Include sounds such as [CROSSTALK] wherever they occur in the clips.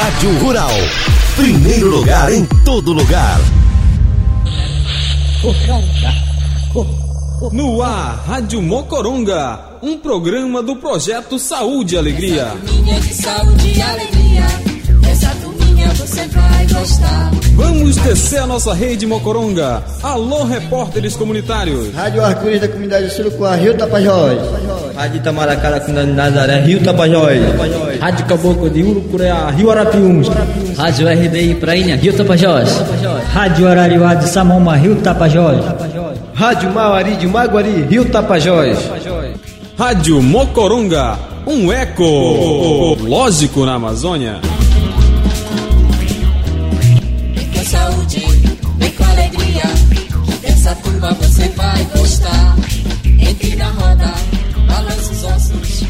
Rádio Rural. Primeiro lugar em todo lugar. No ar, Rádio Mocoronga, um programa do projeto Saúde e Alegria. Minha de saúde e alegria. Você vai gostar. Vamos descer a nossa rede Mocoronga. Alô, repórteres comunitários. Rádio Arco-Íris da comunidade Surucuá, Rio Tapajós. Rádio Itamaracá da comunidade Nazaré, Rio Tapajós. Rádio Caboclo de Urucureá, Rio Arapiuns. Rádio RDI Prainha, Rio Tapajós. Rádio Arariuá de Samoma, Rio Tapajós. Rádio Mauari de Maguari, Rio Tapajós. Rádio Mocoronga, um eco lógico na Amazônia. Ossos.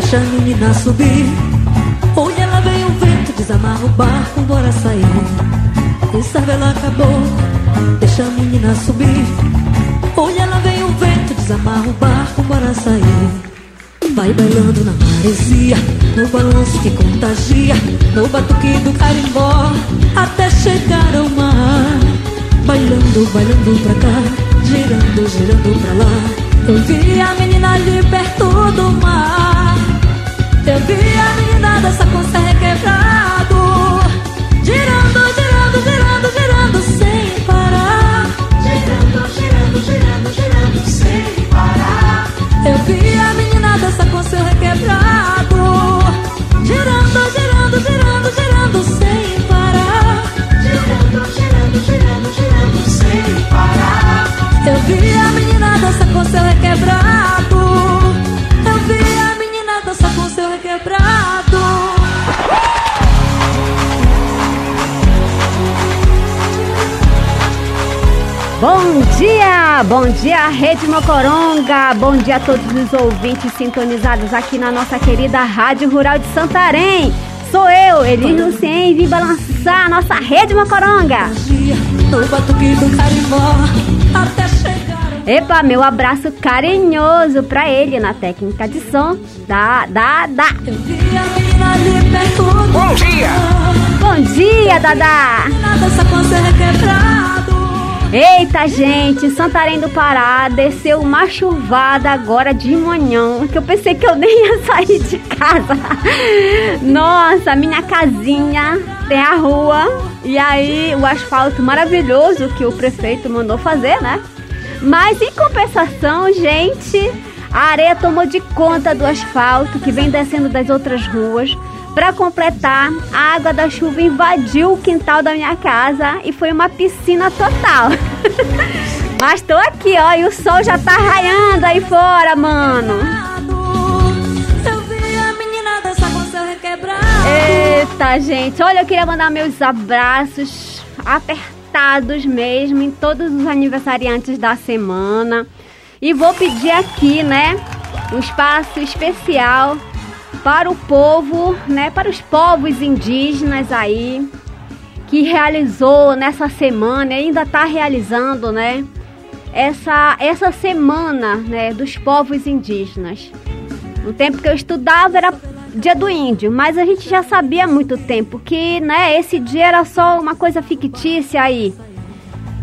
Deixa a menina subir. Olha lá vem o vento, desamarra o barco, bora sair. E sobe lá caboclo, deixa a menina subir. Olha lá vem o vento, desamarra o barco, bora sair. Vai bailando na maresia, no balanço que contagia, no batuque do carimbó, até chegar ao mar. Bailando, bailando pra cá, girando, girando pra lá. Dia, bom dia Rede Mocoronga, bom dia a todos os ouvintes sintonizados aqui na nossa querida Rádio Rural de Santarém. Sou eu, Elis Lucien, e vim balançar a nossa Rede Mocoronga. Epa, meu abraço carinhoso pra ele na técnica de som. Dá, dá, dá. Bom dia! Bom dia, Dadá. Dançar com seu requebrado. Eita, gente, Santarém do Pará desceu uma chuvada agora de manhã, que eu pensei que eu nem ia sair de casa. Nossa, minha casinha tem a rua e aí o asfalto maravilhoso que o prefeito mandou fazer, né? Mas em compensação, gente, a areia tomou de conta do asfalto que vem descendo das outras ruas. Para completar, a água da chuva invadiu o quintal da minha casa e foi uma piscina total. [LAUGHS] Mas tô aqui, ó, e o sol já tá raiando aí fora, mano. Eita, gente, olha, eu queria mandar meus abraços apertados mesmo em todos os aniversariantes da semana. E vou pedir aqui, né, um espaço especial para o povo, né, para os povos indígenas aí que realizou nessa semana ainda está realizando, né, essa essa semana, né, dos povos indígenas. No tempo que eu estudava era dia do índio, mas a gente já sabia há muito tempo que, né, esse dia era só uma coisa fictícia aí.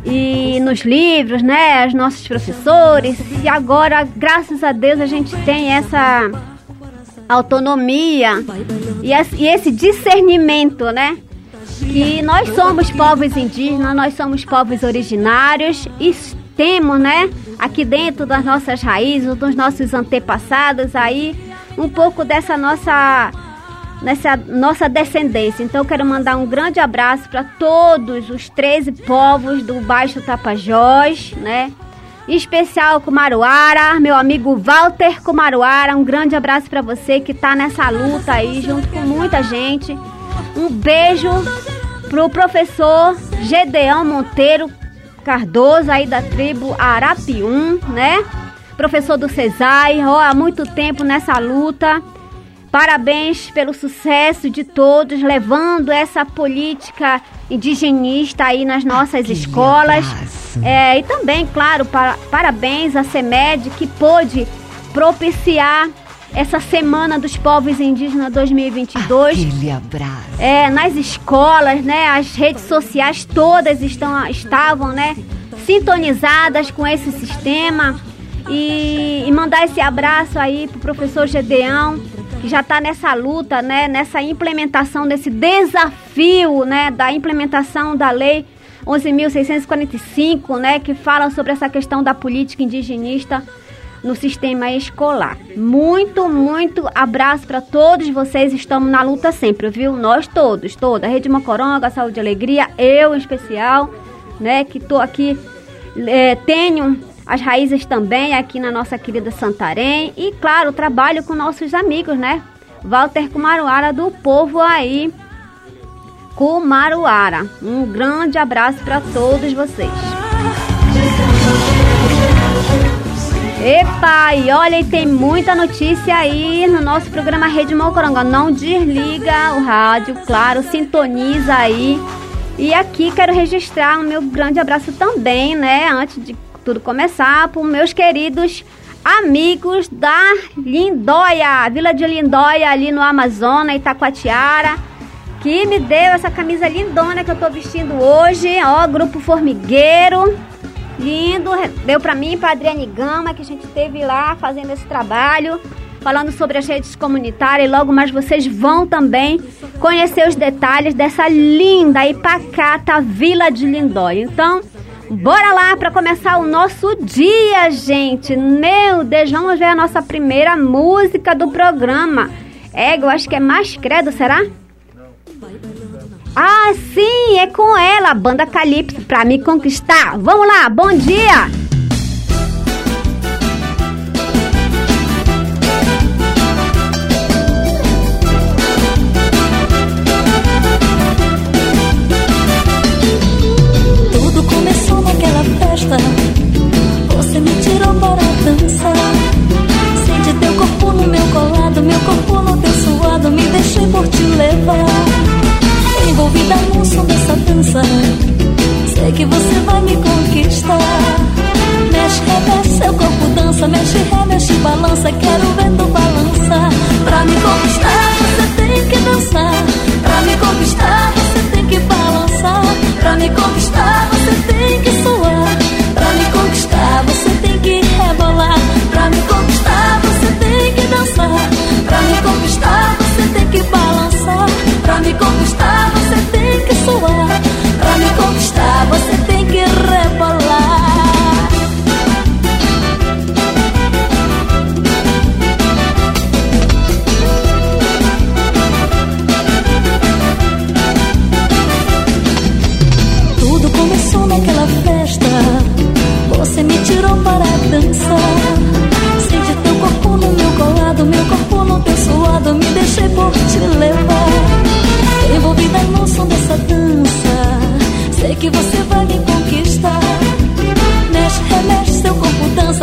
E nos livros, né, os nossos professores, e agora, graças a Deus, a gente tem essa autonomia e esse- discernimento, né? Que nós somos povos indígenas, nós somos povos originários e temos, né, aqui dentro das nossas raízes, dos nossos antepassados aí, um pouco dessa nossa nessa nossa descendência. Então eu quero mandar um grande abraço para todos os 13 povos do Baixo Tapajós, né? Especial Kumaruara, meu amigo Walter Kumaruara, um grande abraço para você que tá nessa luta aí junto com muita gente. Um beijo pro professor Gedeão Monteiro Cardoso aí da tribo Arapium, né? professor do CESAI, ó, há muito tempo nessa luta. Parabéns pelo sucesso de todos, levando essa política indigenista aí nas nossas escolas. É, e também, claro, para, parabéns à CEMED que pôde propiciar essa Semana dos Povos Indígenas 2022. Aquele abraço. É, nas escolas, né? As redes sociais todas estão, estavam, né? Sintonizadas com esse sistema. E, e mandar esse abraço aí pro professor Gedeão, que já está nessa luta, né? Nessa implementação desse desafio, né? Da implementação da lei 11.645, né? Que fala sobre essa questão da política indigenista no sistema escolar. Muito, muito abraço para todos vocês. Estamos na luta sempre, viu? Nós todos, toda. Rede Mocoronga, Saúde e Alegria, eu em especial, né? Que tô aqui, é, tenho as raízes também aqui na nossa querida Santarém. E, claro, trabalho com nossos amigos, né? Walter Kumaruara do povo aí. Kumaruara. Um grande abraço para todos vocês. Epa, e olha, tem muita notícia aí no nosso programa Rede Mocoronga. Não desliga o rádio, claro, sintoniza aí. E aqui quero registrar o meu grande abraço também, né? Antes de tudo começar, para meus queridos amigos da Lindóia, Vila de Lindóia, ali no Amazonas, Itacoatiara, que me deu essa camisa lindona que eu tô vestindo hoje. Ó, Grupo Formigueiro. Lindo, deu para mim, para Adriane Gama, que a gente teve lá fazendo esse trabalho, falando sobre as redes comunitárias. E logo mais vocês vão também conhecer os detalhes dessa linda e pacata Vila de Lindóia. Então, bora lá para começar o nosso dia, gente. Meu Deus, vamos ver a nossa primeira música do programa. É, eu acho que é mais credo, será? Ah, sim, é com ela, a banda Calypso, pra me conquistar. Vamos lá, bom dia!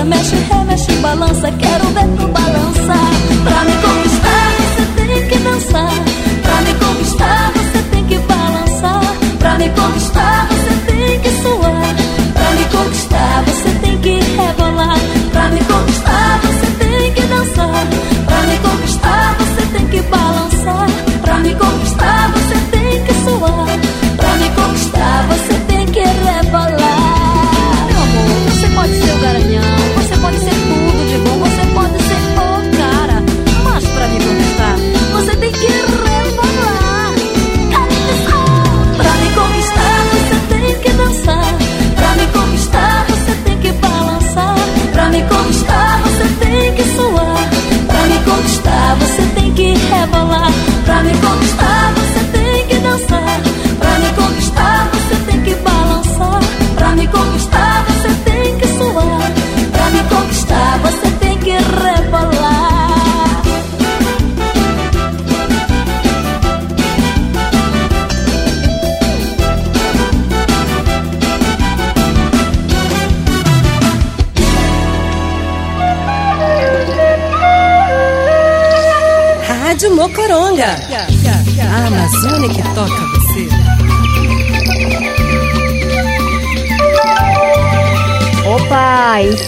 dança, mexe, remexe, balança. Quero ver tu balançar pra me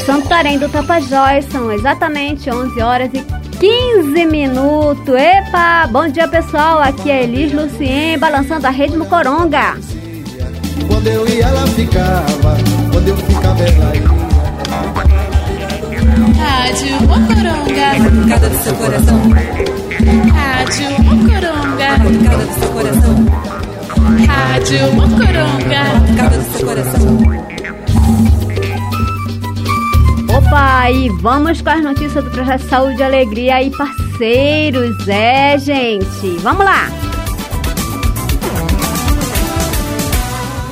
Santarém do Tapajós são exatamente 11 horas e 15 minutos. Epa, bom dia pessoal, aqui é Elis Lucien balançando a rede Mocoronga. Quando eu ia ela ficava, quando eu ficava ela ia. Rádio Mocoronga, cada do seu coração. Rádio Mocoronga, cada do seu coração. Rádio Mocoronga, cada do seu coração. Opa, e vamos com as notícias do Projeto Saúde e Alegria e parceiros, é gente, vamos lá!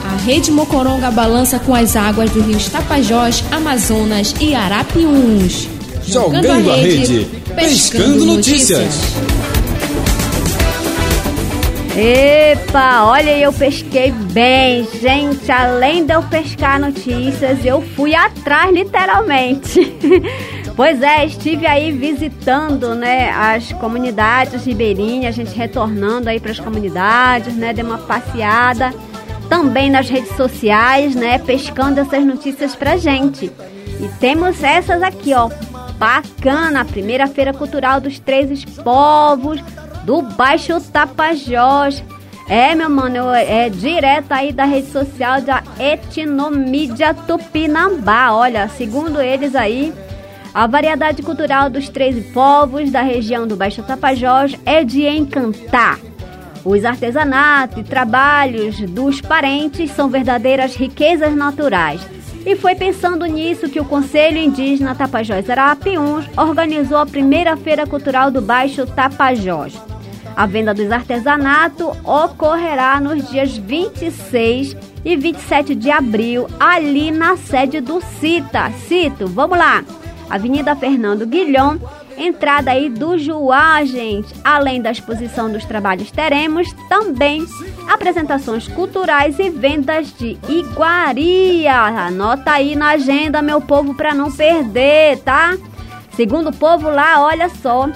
A Rede Mocoronga balança com as águas do rio Tapajós, Amazonas e Arapiuns. Jogando, Jogando a, rede, rede pescando, pescando notícias. notícias. Epa, olha, eu pesquei bem, gente. Além de eu pescar notícias, eu fui atrás, literalmente. [LAUGHS] pois é, estive aí visitando, né, as comunidades ribeirinhas, a gente retornando aí para as comunidades, né, dei uma passeada. Também nas redes sociais, né, pescando essas notícias pra gente. E temos essas aqui, ó. Bacana, primeira feira cultural dos três povos do Baixo Tapajós. É, meu mano, é direto aí da rede social da Etnomídia Tupinambá. Olha, segundo eles aí, a variedade cultural dos 13 povos da região do Baixo Tapajós é de encantar. Os artesanatos e trabalhos dos parentes são verdadeiras riquezas naturais. E foi pensando nisso que o Conselho Indígena Tapajós Arapiuns organizou a primeira Feira Cultural do Baixo Tapajós. A venda dos artesanatos ocorrerá nos dias 26 e 27 de abril, ali na sede do CITA. Cito, vamos lá. Avenida Fernando Guilhom, entrada aí do Juá, gente. Além da exposição dos trabalhos, teremos também apresentações culturais e vendas de iguaria. Anota aí na agenda, meu povo, para não perder, tá? Segundo o povo lá, olha só,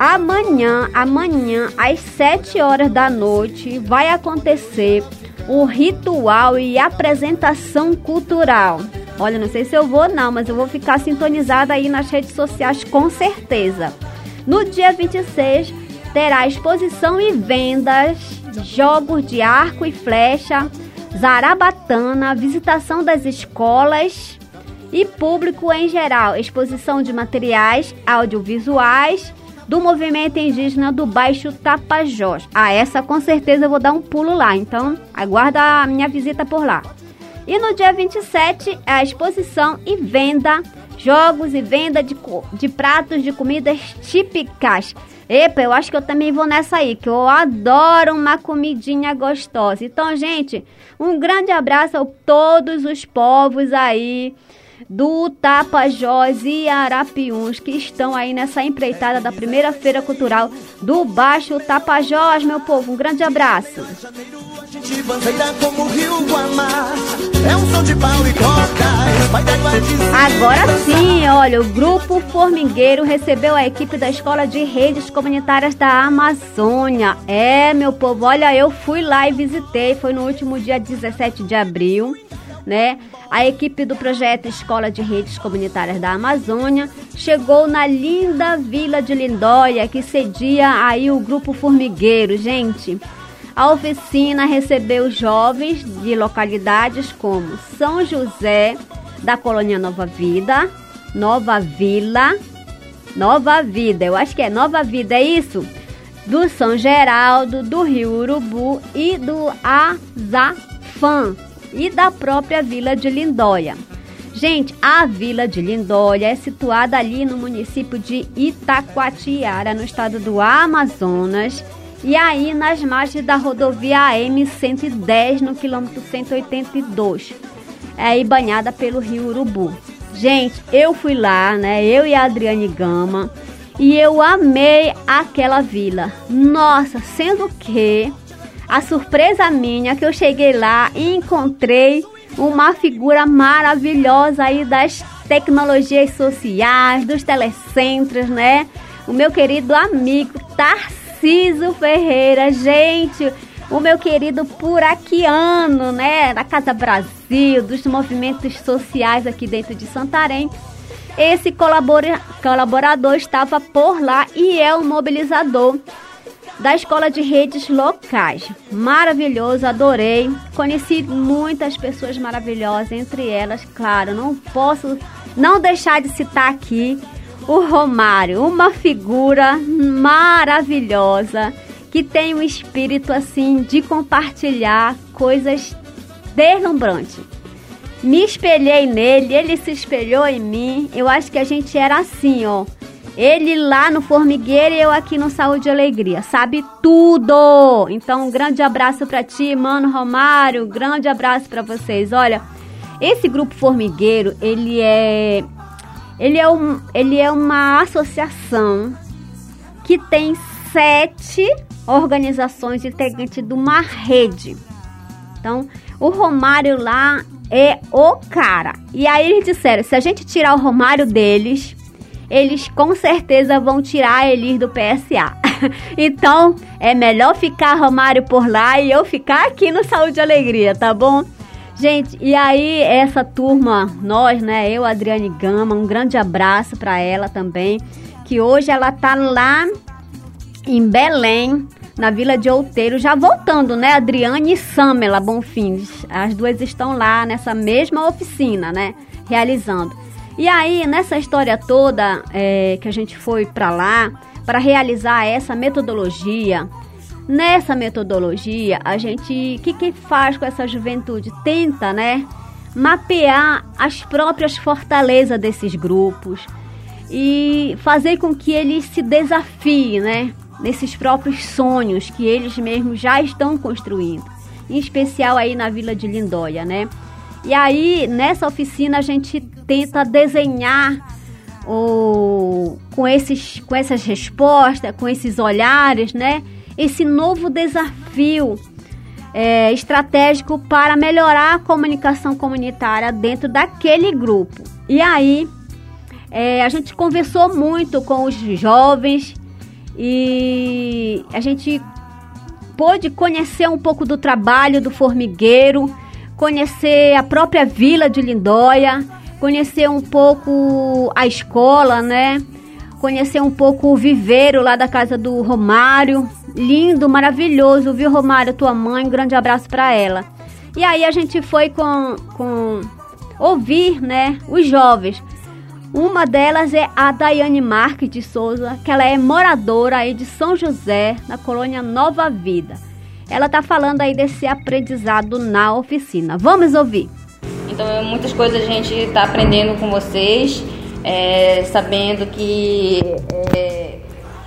Amanhã, amanhã, às 7 horas da noite, vai acontecer o ritual e apresentação cultural. Olha, não sei se eu vou não, mas eu vou ficar sintonizada aí nas redes sociais com certeza. No dia 26 terá exposição e vendas, jogos de arco e flecha, zarabatana, visitação das escolas e público em geral, exposição de materiais audiovisuais do movimento indígena do Baixo Tapajós. Ah, essa com certeza eu vou dar um pulo lá, então aguarda a minha visita por lá. E no dia 27 é a exposição e venda, jogos e venda de, de pratos de comidas típicas. Epa, eu acho que eu também vou nessa aí, que eu adoro uma comidinha gostosa. Então, gente, um grande abraço a todos os povos aí do Tapajós e Arapiuns, que estão aí nessa empreitada da primeira feira cultural do Baixo Tapajós, meu povo. Um grande abraço. Agora sim, olha, o Grupo Formigueiro recebeu a equipe da Escola de Redes Comunitárias da Amazônia. É, meu povo, olha, eu fui lá e visitei, foi no último dia 17 de abril né? A equipe do projeto Escola de Redes Comunitárias da Amazônia chegou na linda vila de Lindóia, que cedia aí o grupo Formigueiro, gente. A oficina recebeu jovens de localidades como São José, da colônia Nova Vida, Nova Vila, Nova Vida, eu acho que é Nova Vida, é isso? Do São Geraldo, do Rio Urubu e do Azafã, e da própria Vila de Lindóia. Gente, a Vila de Lindóia é situada ali no município de Itacoatiara, no estado do Amazonas, e aí nas margens da rodovia AM 110, no quilômetro 182, é aí banhada pelo rio Urubu. Gente, eu fui lá, né? Eu e a Adriane Gama, e eu amei aquela vila. Nossa, sendo que a surpresa minha é que eu cheguei lá e encontrei uma figura maravilhosa aí das tecnologias sociais, dos telecentros, né? O meu querido amigo Tarcísio Ferreira, gente, o meu querido Puraquiano, né, da Casa Brasil, dos movimentos sociais aqui dentro de Santarém. Esse colabora, colaborador estava por lá e é um mobilizador da Escola de Redes Locais. Maravilhoso, adorei. Conheci muitas pessoas maravilhosas, entre elas, claro, não posso não deixar de citar aqui o Romário, uma figura maravilhosa que tem um espírito assim de compartilhar coisas deslumbrantes. Me espelhei nele, ele se espelhou em mim. Eu acho que a gente era assim, ó. Ele lá no formigueiro e eu aqui no Saúde e Alegria. Sabe tudo! Então, um grande abraço para ti, mano Romário. Grande abraço para vocês. Olha, esse grupo formigueiro, ele é ele é, um, ele é uma associação que tem sete organizações integrantes de uma rede. Então, o Romário lá é o cara. E aí eles disseram, se a gente tirar o Romário deles, eles com certeza vão tirar eles do PSA. [LAUGHS] então, é melhor ficar Romário por lá e eu ficar aqui no Saúde e Alegria, tá bom? Gente, e aí essa turma, nós, né, eu, Adriane Gama, um grande abraço para ela também, que hoje ela tá lá em Belém, na Vila de Outeiro, já voltando, né? Adriane e Samela Bonfins. As duas estão lá nessa mesma oficina, né? Realizando. E aí, nessa história toda é, que a gente foi para lá, para realizar essa metodologia, nessa metodologia, a gente, o que, que faz com essa juventude? Tenta, né? Mapear as próprias fortalezas desses grupos e fazer com que eles se desafiem, né? nesses próprios sonhos que eles mesmos já estão construindo, em especial aí na Vila de Lindóia, né? E aí, nessa oficina, a gente tenta desenhar o, com, esses, com essas respostas, com esses olhares, né? Esse novo desafio é, estratégico para melhorar a comunicação comunitária dentro daquele grupo. E aí, é, a gente conversou muito com os jovens e a gente pôde conhecer um pouco do trabalho do formigueiro, conhecer a própria vila de Lindóia, conhecer um pouco a escola, né? Conhecer um pouco o viveiro lá da casa do Romário. Lindo, maravilhoso, viu, Romário, tua mãe? Um grande abraço para ela. E aí a gente foi com, com ouvir, né, os jovens uma delas é a Daiane Marques de Souza, que ela é moradora aí de São José, na colônia Nova Vida. Ela está falando aí desse aprendizado na oficina. Vamos ouvir. Então, é, muitas coisas a gente está aprendendo com vocês, é, sabendo que é,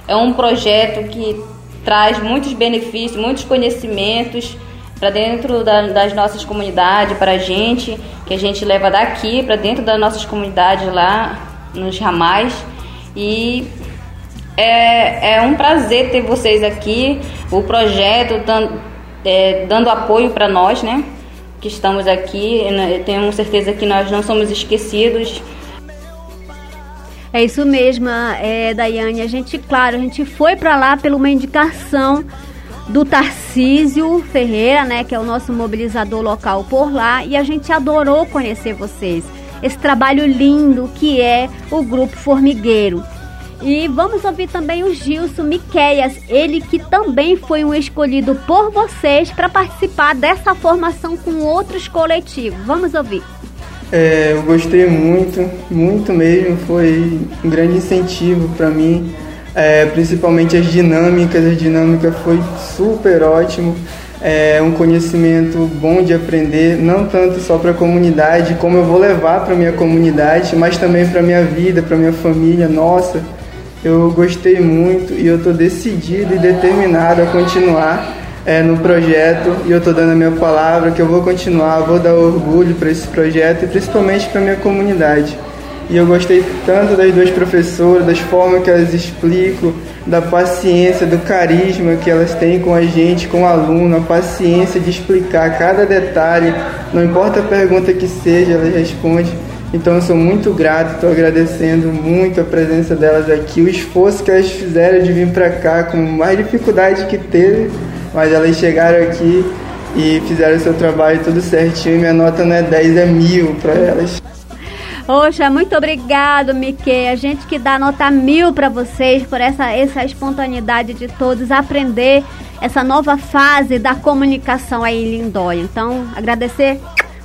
é um projeto que traz muitos benefícios, muitos conhecimentos para dentro da, das nossas comunidades, para a gente, que a gente leva daqui para dentro das nossas comunidades lá nos ramais. E é, é um prazer ter vocês aqui, o projeto dando, é, dando apoio para nós, né? Que estamos aqui. Né, tenho certeza que nós não somos esquecidos. É isso mesmo, é, Daiane. A gente, claro, a gente foi para lá pela uma indicação do Tarcísio Ferreira, né, que é o nosso mobilizador local por lá, e a gente adorou conhecer vocês. Esse trabalho lindo que é o Grupo Formigueiro. E vamos ouvir também o Gilson Miqueias, ele que também foi um escolhido por vocês para participar dessa formação com outros coletivos. Vamos ouvir. É, eu gostei muito, muito mesmo, foi um grande incentivo para mim é, principalmente as dinâmicas, a dinâmica foi super ótimo, é um conhecimento bom de aprender, não tanto só para a comunidade, como eu vou levar para minha comunidade, mas também para minha vida, para minha família. Nossa, eu gostei muito e eu estou decidido e determinado a continuar é, no projeto e eu estou dando a minha palavra que eu vou continuar, vou dar orgulho para esse projeto e principalmente para minha comunidade. E eu gostei tanto das duas professoras, das formas que elas explicam, da paciência, do carisma que elas têm com a gente, com o aluno, a paciência de explicar cada detalhe, não importa a pergunta que seja, elas respondem. Então eu sou muito grato, estou agradecendo muito a presença delas aqui, o esforço que elas fizeram de vir para cá, com mais dificuldade que teve, mas elas chegaram aqui e fizeram seu trabalho tudo certinho. Minha nota não é 10, é mil para elas. Poxa, muito obrigado, Mickey. A gente que dá nota mil para vocês por essa, essa espontaneidade de todos aprender essa nova fase da comunicação aí em Lindóia. Então, agradecer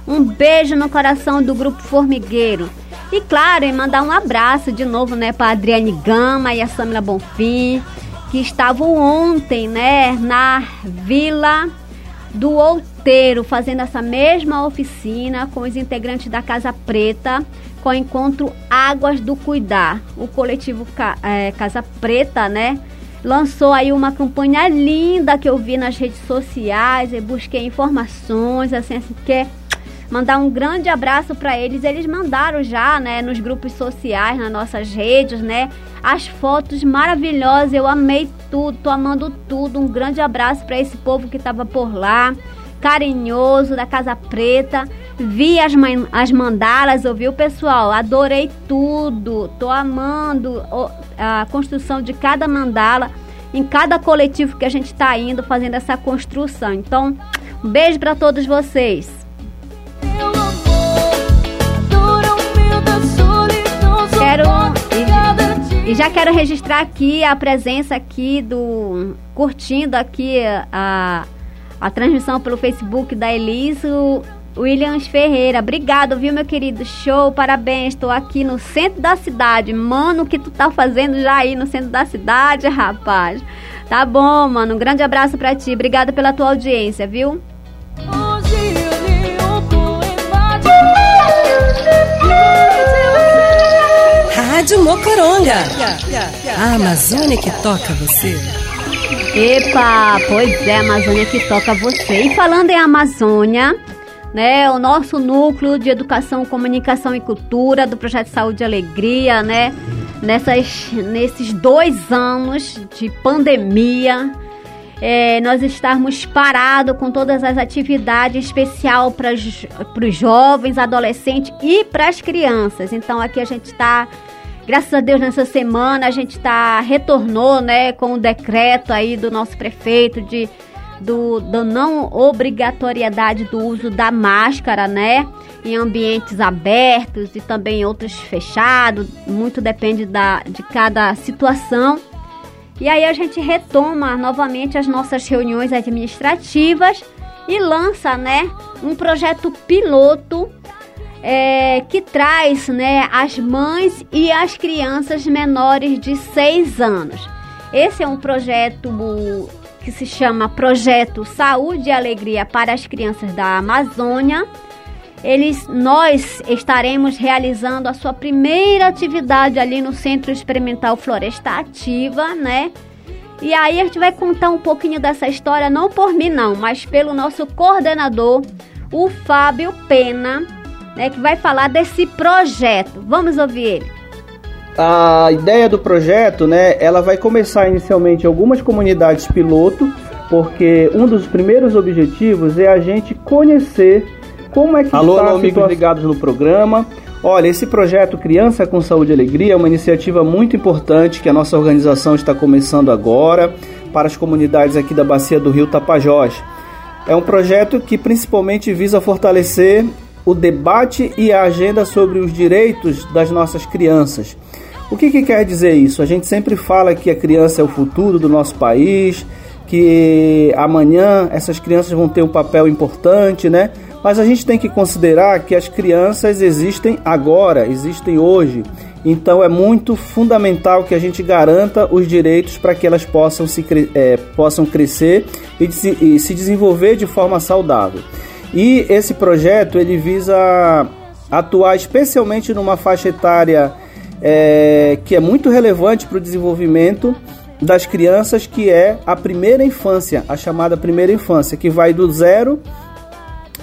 um beijo no coração do Grupo Formigueiro. E claro, e mandar um abraço de novo, né, para Adriane Gama e a Samila Bonfim, que estavam ontem, né, na Vila do Outeiro, fazendo essa mesma oficina com os integrantes da Casa Preta, com o encontro Águas do Cuidar. O coletivo é, Casa Preta, né, lançou aí uma campanha linda que eu vi nas redes sociais, e busquei informações, assim, assim, que é mandar um grande abraço para eles. Eles mandaram já, né, nos grupos sociais, nas nossas redes, né, as fotos maravilhosas. Eu amei tudo, tô amando tudo. Um grande abraço para esse povo que estava por lá, carinhoso da Casa Preta. Vi as, as mandalas, ouviu, pessoal? Adorei tudo. Tô amando a construção de cada mandala em cada coletivo que a gente está indo fazendo essa construção. Então, um beijo para todos vocês. E, e, já quero registrar aqui a presença aqui do curtindo aqui a, a transmissão pelo Facebook da Eliso Williams Ferreira. Obrigado, viu, meu querido? Show, parabéns. Estou aqui no centro da cidade. Mano, o que tu tá fazendo já aí no centro da cidade, [LAUGHS] rapaz? Tá bom, mano. Um grande abraço para ti. Obrigada pela tua audiência, viu? Rádio Mocoronga. A Amazônia que toca você. Epa, pois é, a Amazônia que toca você. E falando em Amazônia, né, o nosso núcleo de educação, comunicação e cultura do projeto Saúde e Alegria, né, nessas, nesses dois anos de pandemia, é, nós estarmos parados com todas as atividades, especial para os jovens, adolescentes e para as crianças. Então aqui a gente está, graças a Deus, nessa semana a gente está retornou, né, com o decreto aí do nosso prefeito de do, do não obrigatoriedade do uso da máscara, né? Em ambientes abertos e também outros fechados, muito depende da, de cada situação. E aí a gente retoma novamente as nossas reuniões administrativas e lança, né, um projeto piloto é, que traz, né, as mães e as crianças menores de 6 anos. Esse é um projeto que se chama Projeto Saúde e Alegria para as Crianças da Amazônia. Eles, nós estaremos realizando a sua primeira atividade ali no Centro Experimental Floresta Ativa, né? E aí a gente vai contar um pouquinho dessa história, não por mim não, mas pelo nosso coordenador, o Fábio Pena, né, que vai falar desse projeto. Vamos ouvir ele a ideia do projeto, né, ela vai começar inicialmente em algumas comunidades piloto, porque um dos primeiros objetivos é a gente conhecer como é que alô, está alô, amigos situação... ligados no programa. Olha, esse projeto Criança com Saúde e Alegria é uma iniciativa muito importante que a nossa organização está começando agora para as comunidades aqui da bacia do Rio Tapajós. É um projeto que principalmente visa fortalecer o debate e a agenda sobre os direitos das nossas crianças. O que, que quer dizer isso? A gente sempre fala que a criança é o futuro do nosso país, que amanhã essas crianças vão ter um papel importante, né? Mas a gente tem que considerar que as crianças existem agora, existem hoje. Então é muito fundamental que a gente garanta os direitos para que elas possam, se, é, possam crescer e, se, e se desenvolver de forma saudável. E esse projeto ele visa atuar especialmente numa faixa etária é, que é muito relevante para o desenvolvimento das crianças, que é a primeira infância, a chamada primeira infância, que vai do zero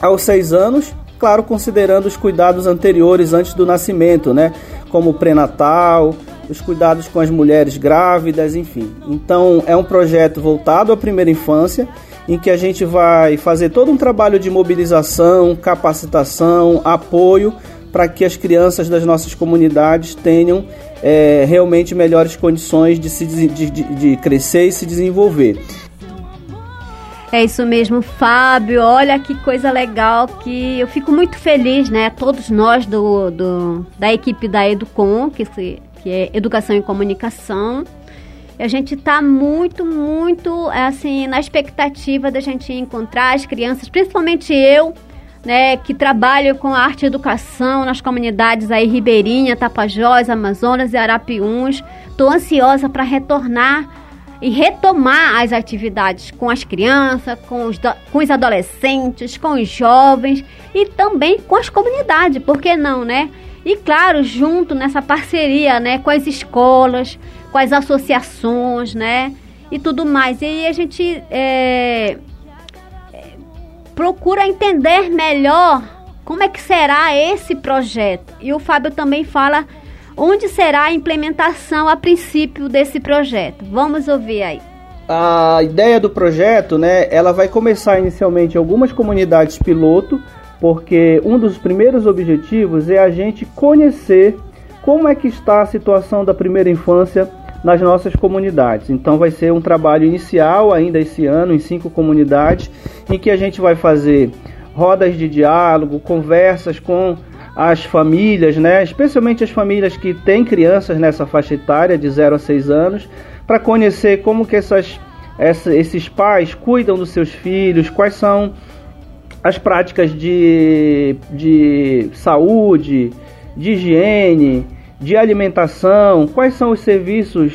aos seis anos, claro, considerando os cuidados anteriores antes do nascimento, né? Como o pré-natal, os cuidados com as mulheres grávidas, enfim. Então, é um projeto voltado à primeira infância, em que a gente vai fazer todo um trabalho de mobilização, capacitação, apoio para que as crianças das nossas comunidades tenham é, realmente melhores condições de, se, de, de, crescer e se desenvolver. É isso mesmo, Fábio. Olha que coisa legal que eu fico muito feliz, né? Todos nós do, do da equipe da Educom, que, que é Educação e Comunicação. A gente está muito, muito assim na expectativa da gente encontrar as crianças, principalmente eu, né, que trabalho com arte e educação nas comunidades aí Ribeirinha, Tapajós, Amazonas e Arapiuns. Estou ansiosa para retornar e retomar as atividades com as crianças, com os, com os adolescentes, com os jovens e também com as comunidades, por que não, né? E claro, junto nessa parceria, né, com as escolas, com as associações, né, e tudo mais. E aí a gente é, procura entender melhor como é que será esse projeto. E o Fábio também fala onde será a implementação a princípio desse projeto. Vamos ouvir aí. A ideia do projeto, né, ela vai começar inicialmente em algumas comunidades piloto, porque um dos primeiros objetivos é a gente conhecer como é que está a situação da primeira infância nas nossas comunidades. Então vai ser um trabalho inicial ainda esse ano em cinco comunidades, em que a gente vai fazer rodas de diálogo, conversas com as famílias, né, especialmente as famílias que têm crianças nessa faixa etária de 0 a 6 anos, para conhecer como que essas, essa, esses pais cuidam dos seus filhos, quais são as práticas de, de saúde, de higiene, de alimentação, quais são os serviços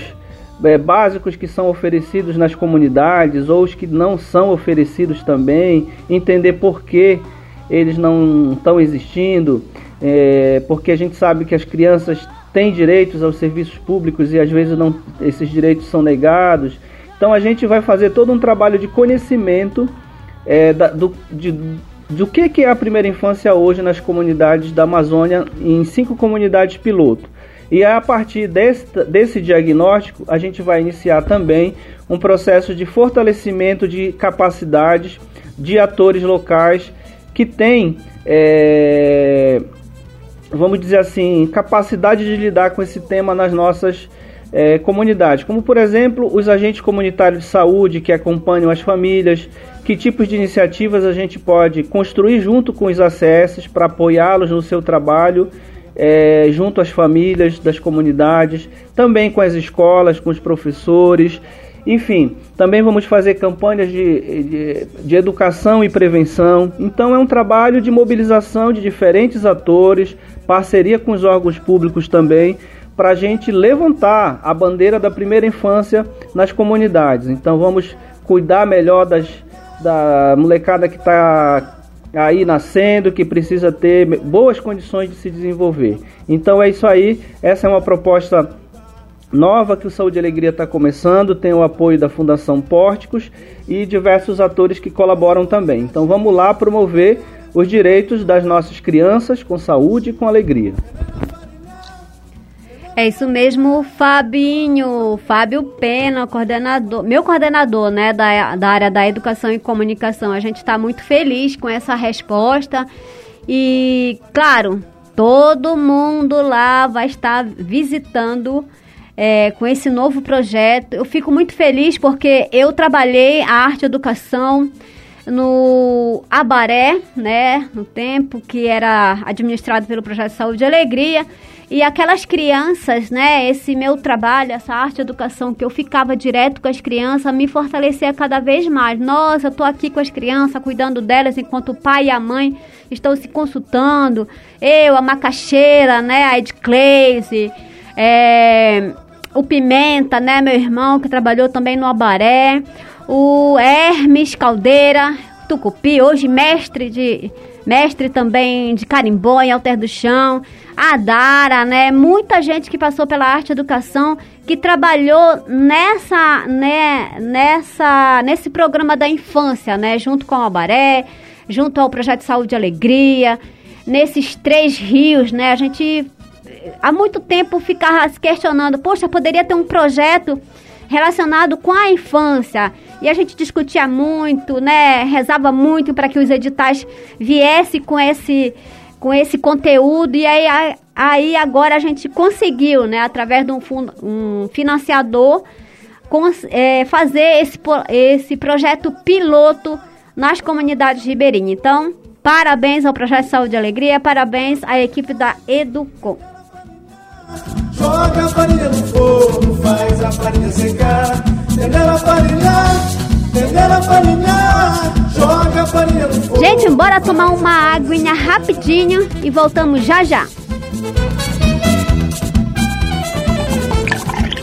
é, básicos que são oferecidos nas comunidades ou os que não são oferecidos também, entender por que eles não estão existindo é, porque a gente sabe que as crianças têm direitos aos serviços públicos e às vezes não, esses direitos são negados. Então a gente vai fazer todo um trabalho de conhecimento é, da, do, de, do que, que é a primeira infância hoje nas comunidades da Amazônia, em cinco comunidades piloto. E a partir desse, desse diagnóstico, a gente vai iniciar também um processo de fortalecimento de capacidades de atores locais que têm é, vamos dizer assim, capacidade de lidar com esse tema nas nossas é, comunidades, como por exemplo os agentes comunitários de saúde que acompanham as famílias, que tipos de iniciativas a gente pode construir junto com os ACS para apoiá-los no seu trabalho, é, junto às famílias das comunidades, também com as escolas, com os professores. Enfim, também vamos fazer campanhas de, de, de, educação e prevenção. Então, é um trabalho de mobilização de diferentes atores, parceria com os órgãos públicos também, para a gente levantar a bandeira da primeira infância nas comunidades. Então, vamos cuidar melhor das, da molecada que está aí nascendo, que precisa ter boas condições de se desenvolver. Então, é isso aí. Essa é uma proposta nova que o Saúde e Alegria está começando, tem o apoio da Fundação Pórticos e diversos atores que colaboram também. Então vamos lá promover os direitos das nossas crianças com saúde e com alegria. É isso mesmo, Fabinho, Fábio Pena, coordenador, meu coordenador, né, da, da área da educação e comunicação. A gente está muito feliz com essa resposta e, claro, todo mundo lá vai estar visitando é, com esse novo projeto. Eu fico muito feliz porque eu trabalhei a arte e educação no Abaré, né, no tempo que era administrado pelo projeto Saúde e Alegria. E aquelas crianças, né, esse meu trabalho, essa arte educação que eu ficava direto com as crianças, me fortalecia cada vez mais. Nossa, eu tô aqui com as crianças, cuidando delas enquanto o pai e a mãe estão se consultando. Eu, a macaxeira, né, a Edclaze, é, o Pimenta, né, meu irmão, que trabalhou também no Abaré, o Hermes Caldeira, Tucupi, hoje mestre de mestre também de carimbó em Alter do Chão, a Dara, né, muita gente que passou pela arte educação que trabalhou nessa, né, nessa, nesse programa da infância, né, junto com o Abaré, junto ao projeto Saúde e Alegria, nesses três rios, né, a gente há muito tempo ficava se questionando, poxa, poderia ter um projeto relacionado com a infância. E a gente discutia muito, né? Rezava muito para que os editais viessem com esse com esse conteúdo e aí, aí agora a gente conseguiu, né, através de um, fundo, um financiador, é, fazer esse, esse projeto piloto nas comunidades ribeirinhas. Então, parabéns ao Projeto Saúde e Alegria, parabéns à equipe da Educom. Joga a farinha no faz a farinha secar, a farinha no fogo. Gente, bora tomar uma aguinha rapidinho e voltamos já já.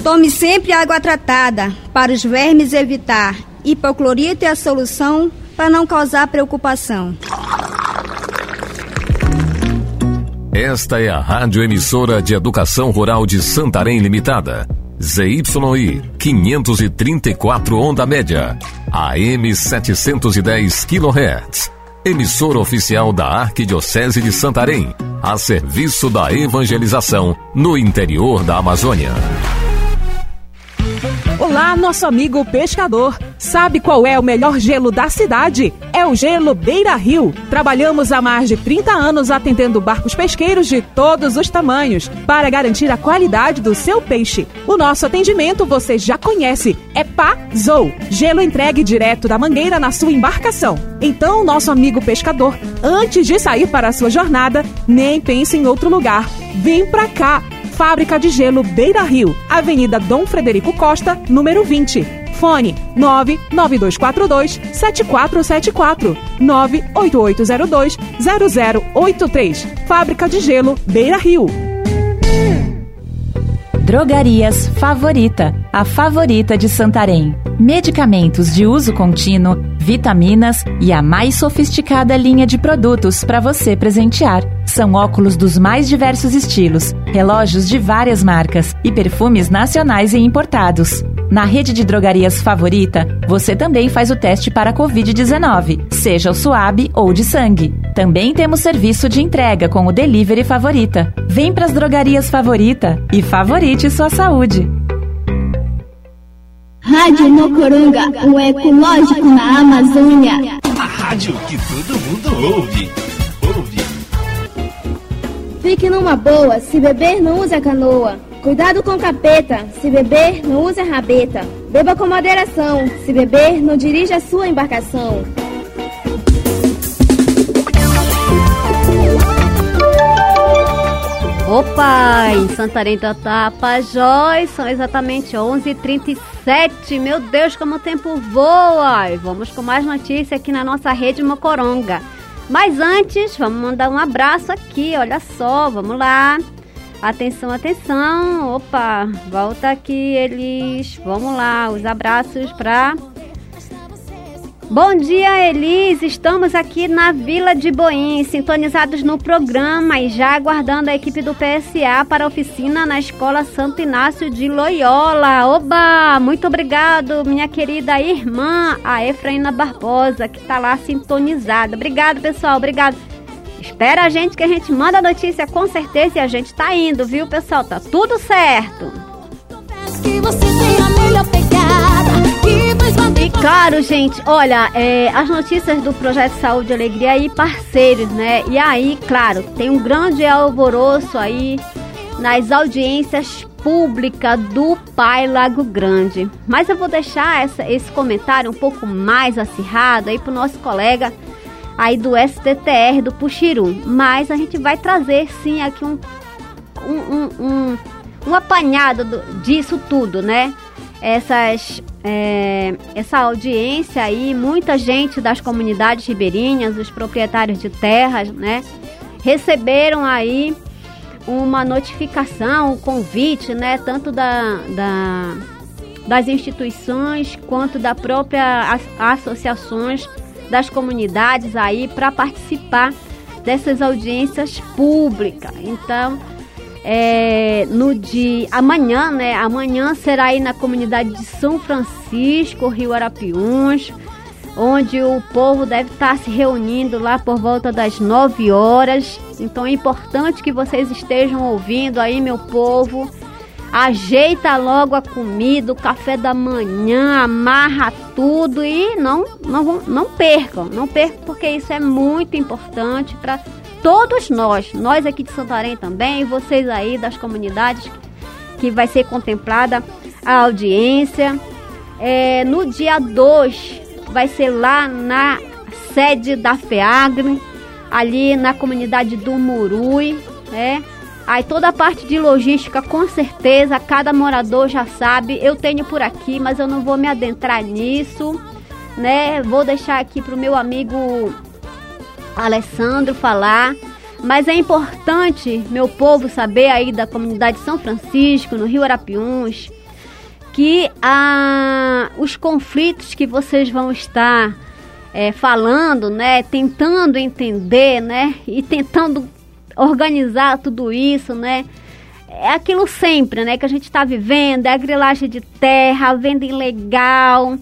Tome sempre água tratada para os vermes evitar. Hipoclorito é a solução para não causar preocupação. Esta é a Rádio Emissora de Educação Rural de Santarém Limitada. ZYI 534 onda média, AM 710 kHz. Emissora oficial da Arquidiocese de Santarém, a serviço da evangelização no interior da Amazônia. Olá, nosso amigo pescador. Sabe qual é o melhor gelo da cidade? É o Gelo Beira Rio. Trabalhamos há mais de 30 anos atendendo barcos pesqueiros de todos os tamanhos para garantir a qualidade do seu peixe. O nosso atendimento você já conhece, é Pazou. Gelo entregue direto da mangueira na sua embarcação. Então, nosso amigo pescador, antes de sair para a sua jornada, nem pense em outro lugar. Vem pra cá Fábrica de Gelo Beira Rio, Avenida Dom Frederico Costa, número 20. Fone 99242 7474 98802 0083. Fábrica de Gelo Beira Rio. Drogarias Favorita, a favorita de Santarém. Medicamentos de uso contínuo, vitaminas e a mais sofisticada linha de produtos para você presentear. São óculos dos mais diversos estilos, relógios de várias marcas e perfumes nacionais e importados. Na rede de drogarias favorita, você também faz o teste para Covid-19, seja o suave ou de sangue. Também temos serviço de entrega com o Delivery Favorita. Vem para as drogarias favorita e favorite sua saúde. Rádio Mocoronga, o ecológico na Amazônia. A rádio que todo mundo ouve. Ouve. Fique numa boa, se beber não use a canoa. Cuidado com capeta, se beber, não use a rabeta. Beba com moderação, se beber, não dirija a sua embarcação. Opa, em Santarém do Tapajós são exatamente 11h37. Meu Deus, como o tempo voa! E vamos com mais notícias aqui na nossa rede Mocoronga. Mas antes, vamos mandar um abraço aqui, olha só, vamos lá. Atenção, atenção. Opa, volta aqui eles. Vamos lá, os abraços para Bom dia, Elis. Estamos aqui na Vila de Boim, sintonizados no programa e já aguardando a equipe do PSA para a oficina na Escola Santo Inácio de Loyola. Oba! Muito obrigado, minha querida irmã, a Efraína Barbosa, que está lá sintonizada. Obrigado, pessoal. Obrigado. Espera a gente que a gente manda notícia com certeza e a gente tá indo, viu, pessoal? Tá tudo certo. E claro, gente, olha, é, as notícias do Projeto Saúde e Alegria e parceiros, né? E aí, claro, tem um grande alvoroço aí nas audiências públicas do Pai Lago Grande. Mas eu vou deixar essa, esse comentário um pouco mais acirrado aí pro nosso colega aí do STTR do Puxirum. Mas a gente vai trazer sim aqui um, um, um, um, um apanhado do, disso tudo, né? Essas, é, essa audiência aí, muita gente das comunidades ribeirinhas, os proprietários de terras, né? Receberam aí uma notificação, um convite, né? Tanto da, da das instituições quanto da própria associações das comunidades aí para participar dessas audiências públicas. Então, é, no dia amanhã, né? Amanhã será aí na comunidade de São Francisco, Rio Arapiuns, onde o povo deve estar se reunindo lá por volta das 9 horas. Então é importante que vocês estejam ouvindo aí, meu povo ajeita logo a comida, o café da manhã, amarra tudo e não, não, não percam, não percam porque isso é muito importante para todos nós, nós aqui de Santarém também, vocês aí das comunidades, que vai ser contemplada a audiência. É, no dia 2, vai ser lá na sede da FEAGRE, ali na comunidade do Murui, né? Aí toda a parte de logística, com certeza, cada morador já sabe. Eu tenho por aqui, mas eu não vou me adentrar nisso, né? Vou deixar aqui pro meu amigo Alessandro falar. Mas é importante, meu povo, saber aí da comunidade São Francisco, no Rio Arapiuns, que ah, os conflitos que vocês vão estar é, falando, né, tentando entender, né, e tentando organizar tudo isso, né? É aquilo sempre, né? Que a gente está vivendo, é a grilagem de terra, a venda ilegal,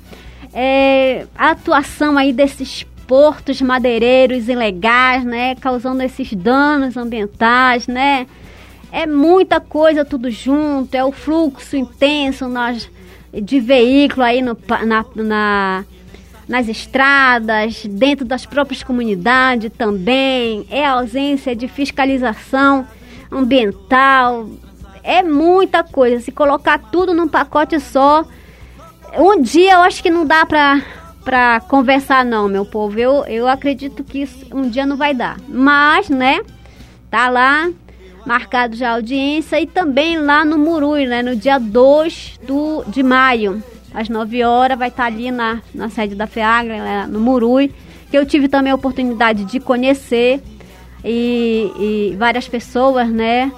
é, a atuação aí desses portos madeireiros ilegais, né? Causando esses danos ambientais, né? É muita coisa tudo junto, é o fluxo intenso nas, de veículo aí no, na, na nas estradas, dentro das próprias comunidades também, é a ausência de fiscalização ambiental, é muita coisa. Se colocar tudo num pacote só, um dia eu acho que não dá pra, pra conversar não, meu povo. Eu, eu acredito que isso, um dia não vai dar. Mas, né, tá lá marcado já a audiência e também lá no Murui, né, no dia 2 do, de maio às 9 horas, vai estar ali na, na sede da FEAGRA, no Murui, que eu tive também a oportunidade de conhecer e, e várias pessoas, né?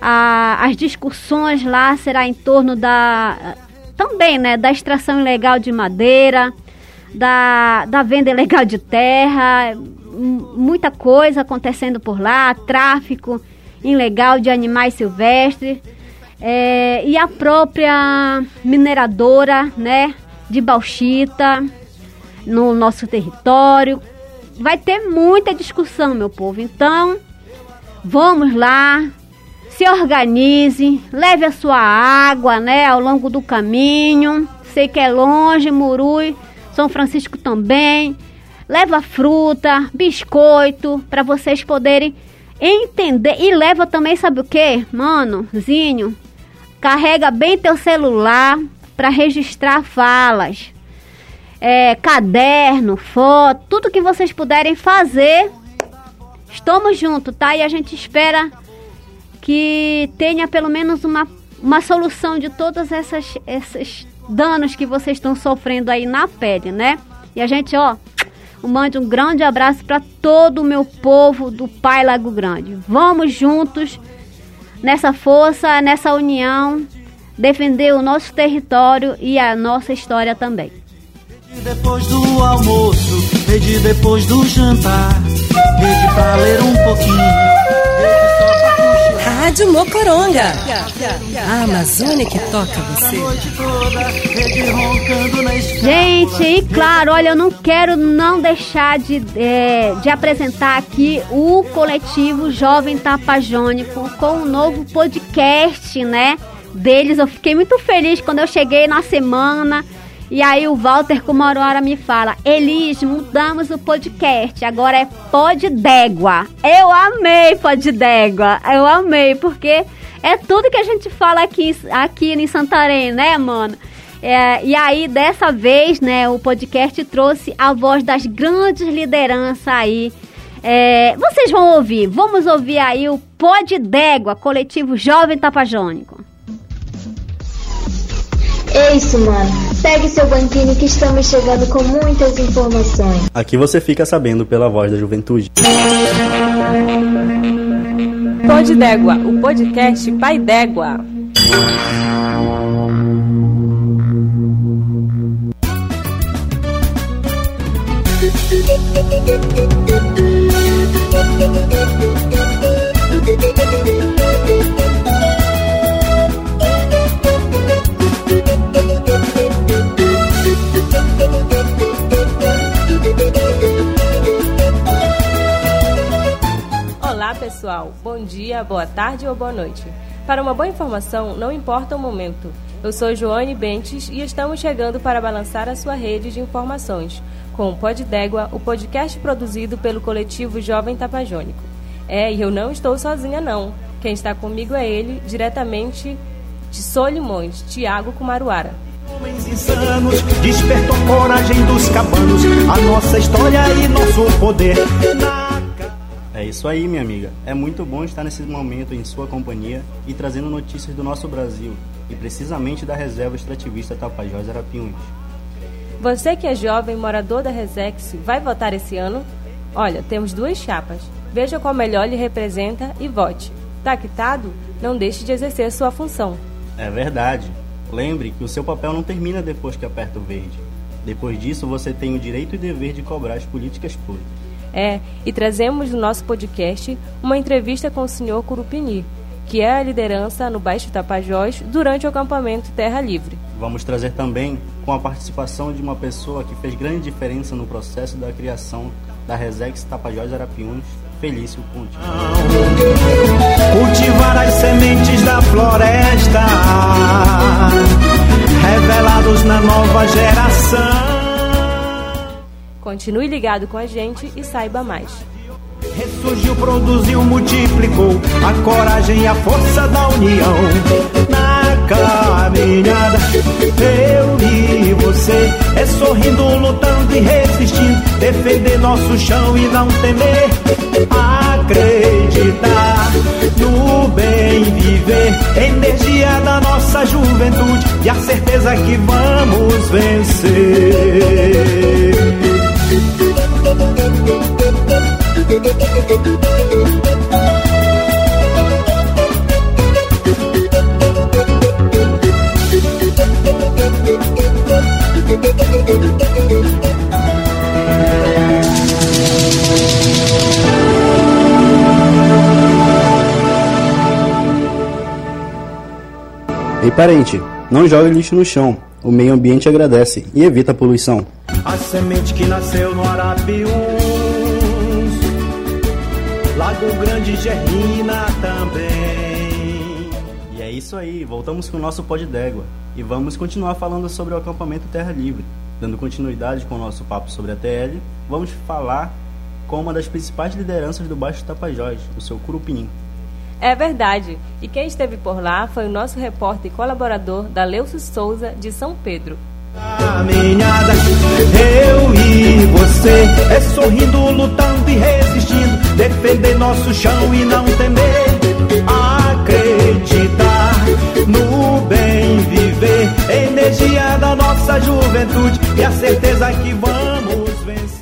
A, as discussões lá será em torno da também, né, da extração ilegal de madeira, da, da venda ilegal de terra, muita coisa acontecendo por lá, tráfico ilegal de animais silvestres. É, e a própria mineradora, né, de bauxita no nosso território. Vai ter muita discussão, meu povo. Então, vamos lá, se organize, leve a sua água, né, ao longo do caminho. Sei que é longe, Murui, São Francisco também. Leva fruta, biscoito, para vocês poderem entender. E leva também, sabe o que, mano, Zinho? Carrega bem teu celular para registrar falas. É, caderno, foto, tudo que vocês puderem fazer. Estamos juntos, tá? E a gente espera que tenha pelo menos uma, uma solução de todos essas, esses danos que vocês estão sofrendo aí na pele, né? E a gente, ó, mande um grande abraço para todo o meu povo do Pai Lago Grande. Vamos juntos nessa força, nessa união, defender o nosso território e a nossa história também. Depois do almoço, rede depois do jantar, rede pra ler um pouquinho. Rádio Mocoronga. A Amazônia que toca você. Gente, e claro, olha, eu não quero não deixar de, é, de apresentar aqui o coletivo Jovem Tapajônico com um novo podcast, né? Deles. Eu fiquei muito feliz quando eu cheguei na semana. E aí o Walter com uma hora me fala, Elis, mudamos o podcast, agora é Pod Dégua. Eu amei Pod Dégua, eu amei, porque é tudo que a gente fala aqui, aqui em Santarém, né, mano? É, e aí, dessa vez, né, o podcast trouxe a voz das grandes lideranças aí. É, vocês vão ouvir, vamos ouvir aí o Pod Dégua, coletivo Jovem Tapajônico. É isso, mano. Pegue seu banquinho que estamos chegando com muitas informações. Aqui você fica sabendo pela voz da juventude. Pod Dégua, o podcast Pai Dégua. Pessoal, bom dia, boa tarde ou boa noite. Para uma boa informação, não importa o momento. Eu sou Joane Bentes e estamos chegando para balançar a sua rede de informações com o Pod Dégua, o podcast produzido pelo coletivo Jovem Tapajônico. É, e eu não estou sozinha não. Quem está comigo é ele, diretamente de Solimões, Tiago Kumaruara. Homens insanos, despertou coragem dos cabanos, a nossa história e nosso poder. É isso aí, minha amiga. É muito bom estar nesse momento em sua companhia e trazendo notícias do nosso Brasil, e precisamente da reserva extrativista Tapajós Arapiuns. Você que é jovem morador da Resex, vai votar esse ano? Olha, temos duas chapas. Veja qual melhor lhe representa e vote. Tá quitado? Não deixe de exercer sua função. É verdade. Lembre que o seu papel não termina depois que aperta o verde. Depois disso, você tem o direito e dever de cobrar as políticas públicas. É, e trazemos no nosso podcast uma entrevista com o senhor Curupini, que é a liderança no Baixo Tapajós durante o acampamento Terra Livre. Vamos trazer também com a participação de uma pessoa que fez grande diferença no processo da criação da Resex Tapajós Arapiuns, Felício Ponte. Cultivar as sementes da floresta, revelados na nova geração. Continue ligado com a gente e saiba mais. Ressurgiu, produziu, multiplicou a coragem e a força da união. Na caminhada, eu e você, é sorrindo, lutando e resistindo, defender nosso chão e não temer. Acreditar no bem viver, energia da nossa juventude e a certeza que vamos vencer. Ei parente, não jogue lixo no chão. O meio ambiente agradece e evita a poluição. A semente que nasceu no Arapiuns, Lago Grande germina também. E é isso aí, voltamos com o nosso pó d'égua e vamos continuar falando sobre o acampamento Terra Livre. Dando continuidade com o nosso papo sobre a TL, vamos falar com uma das principais lideranças do Baixo Tapajós, o seu Curupim. É verdade. E quem esteve por lá foi o nosso repórter e colaborador da Leucio Souza, de São Pedro. Caminhada, eu e você, é sorrindo, lutando e resistindo, defender nosso chão e não temer, acreditar no bem viver, energia da nossa juventude e a certeza que vamos.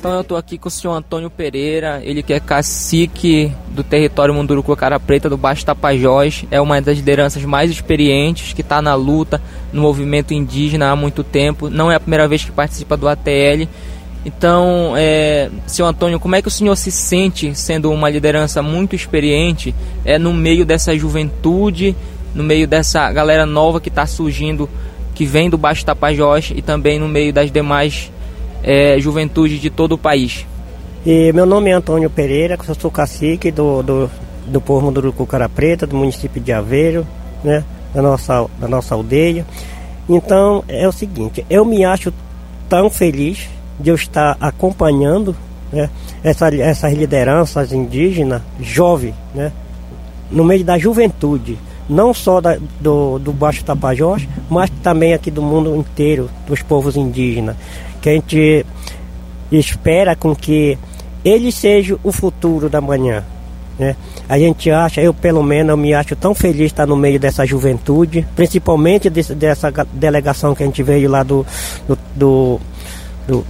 Então eu tô aqui com o senhor Antônio Pereira, ele que é cacique do território Munduruku Cara Preta do Baixo Tapajós, é uma das lideranças mais experientes que está na luta no movimento indígena há muito tempo, não é a primeira vez que participa do ATL. Então, é, senhor Antônio, como é que o senhor se sente sendo uma liderança muito experiente é, no meio dessa juventude, no meio dessa galera nova que está surgindo, que vem do Baixo Tapajós e também no meio das demais é, juventude de todo o país. E meu nome é Antônio Pereira, eu sou cacique do, do, do povo Munduruku Cara Preta, do município de Aveiro, né, da, nossa, da nossa aldeia. Então é o seguinte, eu me acho tão feliz de eu estar acompanhando né, essa, essas lideranças indígenas jovens, né, no meio da juventude, não só da, do, do Baixo Tapajós, mas também aqui do mundo inteiro, dos povos indígenas que a gente espera com que ele seja o futuro da manhã. Né? A gente acha, eu pelo menos eu me acho tão feliz estar no meio dessa juventude, principalmente desse, dessa delegação que a gente veio lá do, do, do, do,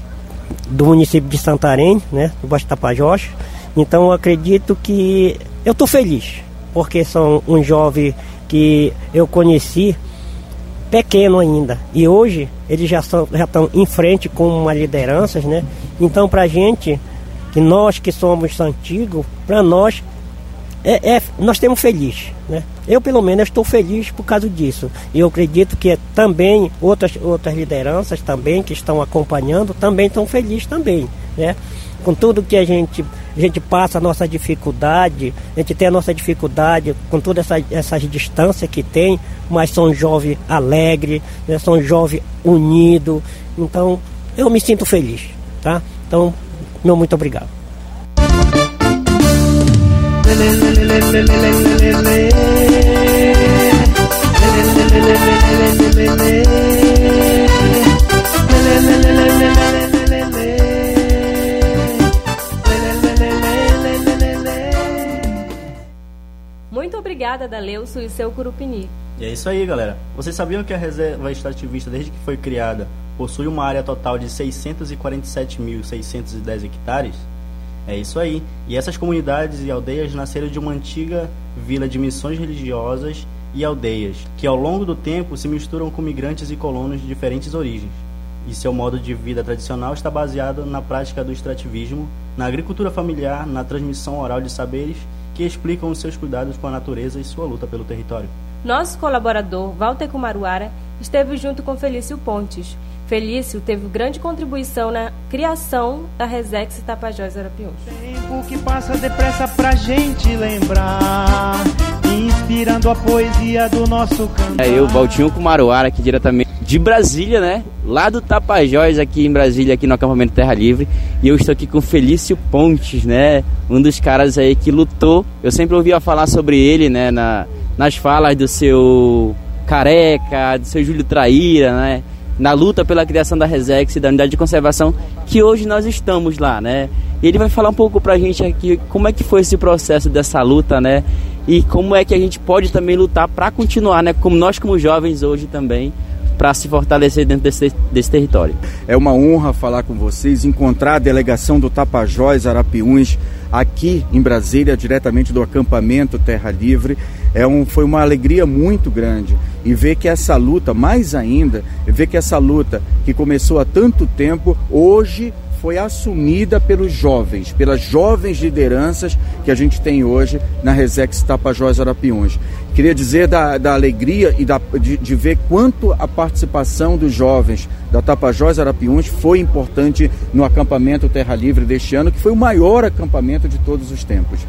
do município de Santarém, né? do Baixo Tapajós. Então eu acredito que eu estou feliz, porque são um jovem que eu conheci pequeno ainda. E hoje eles já, são, já estão em frente com uma liderança, né? Então para a gente, que nós que somos antigos, para nós é, é, nós temos feliz, né? Eu pelo menos estou feliz por causa disso. E eu acredito que também outras outras lideranças também que estão acompanhando também estão felizes também, né? Com tudo que a gente a gente passa a nossa dificuldade, a gente tem a nossa dificuldade com todas essas, essas distâncias que tem, mas são jovens alegres, né, são jovens unidos. Então, eu me sinto feliz, tá? Então, meu muito obrigado. Obrigada, Daleuço e seu Curupini. E é isso aí, galera. Vocês sabiam que a reserva extrativista, desde que foi criada, possui uma área total de 647.610 hectares? É isso aí. E essas comunidades e aldeias nasceram de uma antiga vila de missões religiosas e aldeias, que ao longo do tempo se misturam com migrantes e colonos de diferentes origens. E seu modo de vida tradicional está baseado na prática do extrativismo, na agricultura familiar, na transmissão oral de saberes que explicam os seus cuidados com a natureza e sua luta pelo território. Nosso colaborador, Walter Kumaruara, esteve junto com Felício Pontes. Felício teve grande contribuição na criação da Resex Tapajós Arapiuns. Tempo que passa depressa pra gente lembrar, inspirando a poesia do nosso canto. É eu, Valtinho Kumaruara, aqui diretamente de Brasília, né? Lá do Tapajós, aqui em Brasília, aqui no acampamento Terra Livre. E eu estou aqui com Felício Pontes, né? Um dos caras aí que lutou. Eu sempre ouvia falar sobre ele, né? Na, nas falas do seu Careca, do seu Júlio Traíra, né? Na luta pela criação da Resex, da unidade de conservação, que hoje nós estamos lá, né? E ele vai falar um pouco pra gente aqui como é que foi esse processo dessa luta, né? E como é que a gente pode também lutar para continuar, né? Como nós como jovens hoje também, para se fortalecer dentro desse, desse território. É uma honra falar com vocês, encontrar a delegação do Tapajós Arapiuns aqui em Brasília, diretamente do acampamento Terra Livre. É um, foi uma alegria muito grande e ver que essa luta, mais ainda, ver que essa luta que começou há tanto tempo, hoje foi assumida pelos jovens, pelas jovens lideranças que a gente tem hoje na Resex Tapajós Arapiuns. Queria dizer da, da alegria e da, de, de, ver quanto a participação dos jovens da Tapajós Arapiuns foi importante no acampamento Terra Livre deste ano, que foi o maior acampamento de todos os tempos.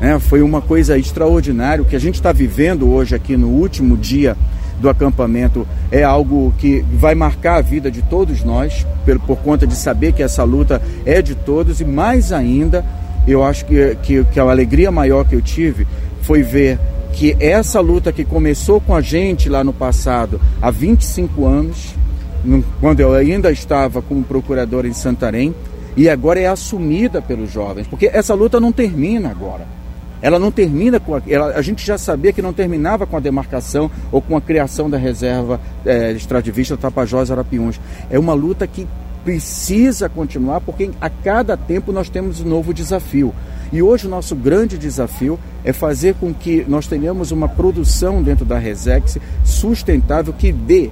É, foi uma coisa extraordinária. O que a gente está vivendo hoje aqui no último dia do acampamento é algo que vai marcar a vida de todos nós, por, por conta de saber que essa luta é de todos e mais ainda, eu acho que, que, que a alegria maior que eu tive foi ver que essa luta que começou com a gente lá no passado, há 25 anos, quando eu ainda estava como procurador em Santarém, e agora é assumida pelos jovens, porque essa luta não termina agora. Ela não termina com a, ela, a gente já sabia que não terminava com a demarcação ou com a criação da reserva é, extrativista Tapajós Arapiuns. É uma luta que precisa continuar porque a cada tempo nós temos um novo desafio. E hoje o nosso grande desafio é fazer com que nós tenhamos uma produção dentro da Resex sustentável que dê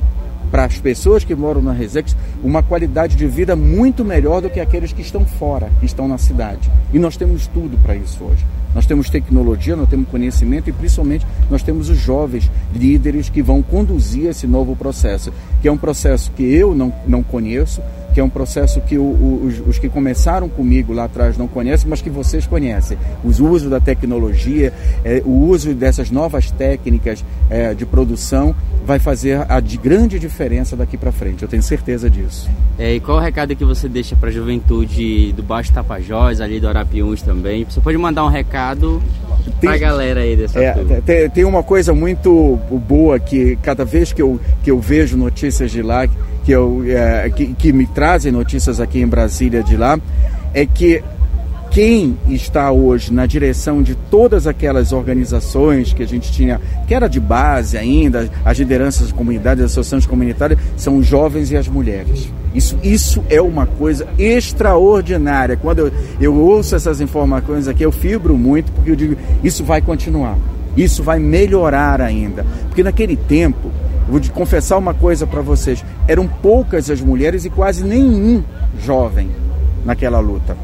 para as pessoas que moram na Resex uma qualidade de vida muito melhor do que aqueles que estão fora, que estão na cidade. E nós temos tudo para isso hoje. Nós temos tecnologia, nós temos conhecimento e principalmente nós temos os jovens líderes que vão conduzir esse novo processo, que é um processo que eu não, não conheço, que é um processo que o, o, os, os, que começaram comigo lá atrás não conhecem, mas que vocês conhecem. O uso da tecnologia, é, o uso dessas novas técnicas é, de produção vai fazer a de grande diferença daqui para frente. Eu tenho certeza disso. É, e qual o recado que você deixa para a juventude do Baixo Tapajós, ali do Arapiuns também? Você pode mandar um recado para a galera aí dessa é, tem, tem, uma coisa muito boa que cada vez que eu, que eu vejo notícias de lá, que, eu, é, que, que me trazem notícias aqui em Brasília de lá, é que quem está hoje na direção de todas aquelas organizações que a gente tinha, que era de base ainda, as lideranças de comunidades, as associações comunitárias, são os jovens e as mulheres. Isso, isso é uma coisa extraordinária. Quando eu, eu ouço essas informações aqui, eu fibro muito, porque eu digo, isso vai continuar, isso vai melhorar ainda. Porque naquele tempo, vou confessar uma coisa para vocês, eram poucas as mulheres e quase nenhum jovem naquela luta.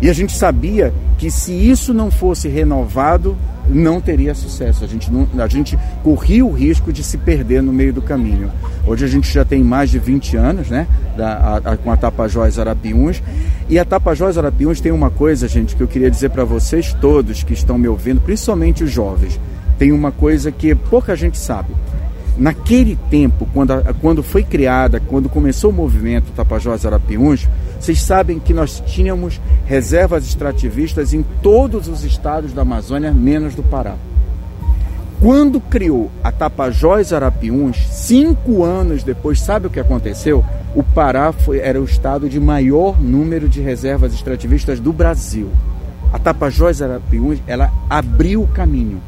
E a gente sabia que se isso não fosse renovado, não teria sucesso. A gente, não, a gente corria o risco de se perder no meio do caminho. Hoje a gente já tem mais de 20 anos né, da, a, a, com a Tapajós Arapiuns. E a Tapajós Arapiuns tem uma coisa, gente, que eu queria dizer para vocês todos que estão me ouvindo, principalmente os jovens. Tem uma coisa que pouca gente sabe. Naquele tempo, quando, a, quando foi criada, quando começou o movimento Tapajós Arapiuns, vocês sabem que nós tínhamos reservas extrativistas em todos os estados da Amazônia, menos do Pará. Quando criou a Tapajós Arapiuns, cinco anos depois, sabe o que aconteceu? O Pará foi, era o estado de maior número de reservas extrativistas do Brasil. A Tapajós Arapiuns, ela abriu o caminho.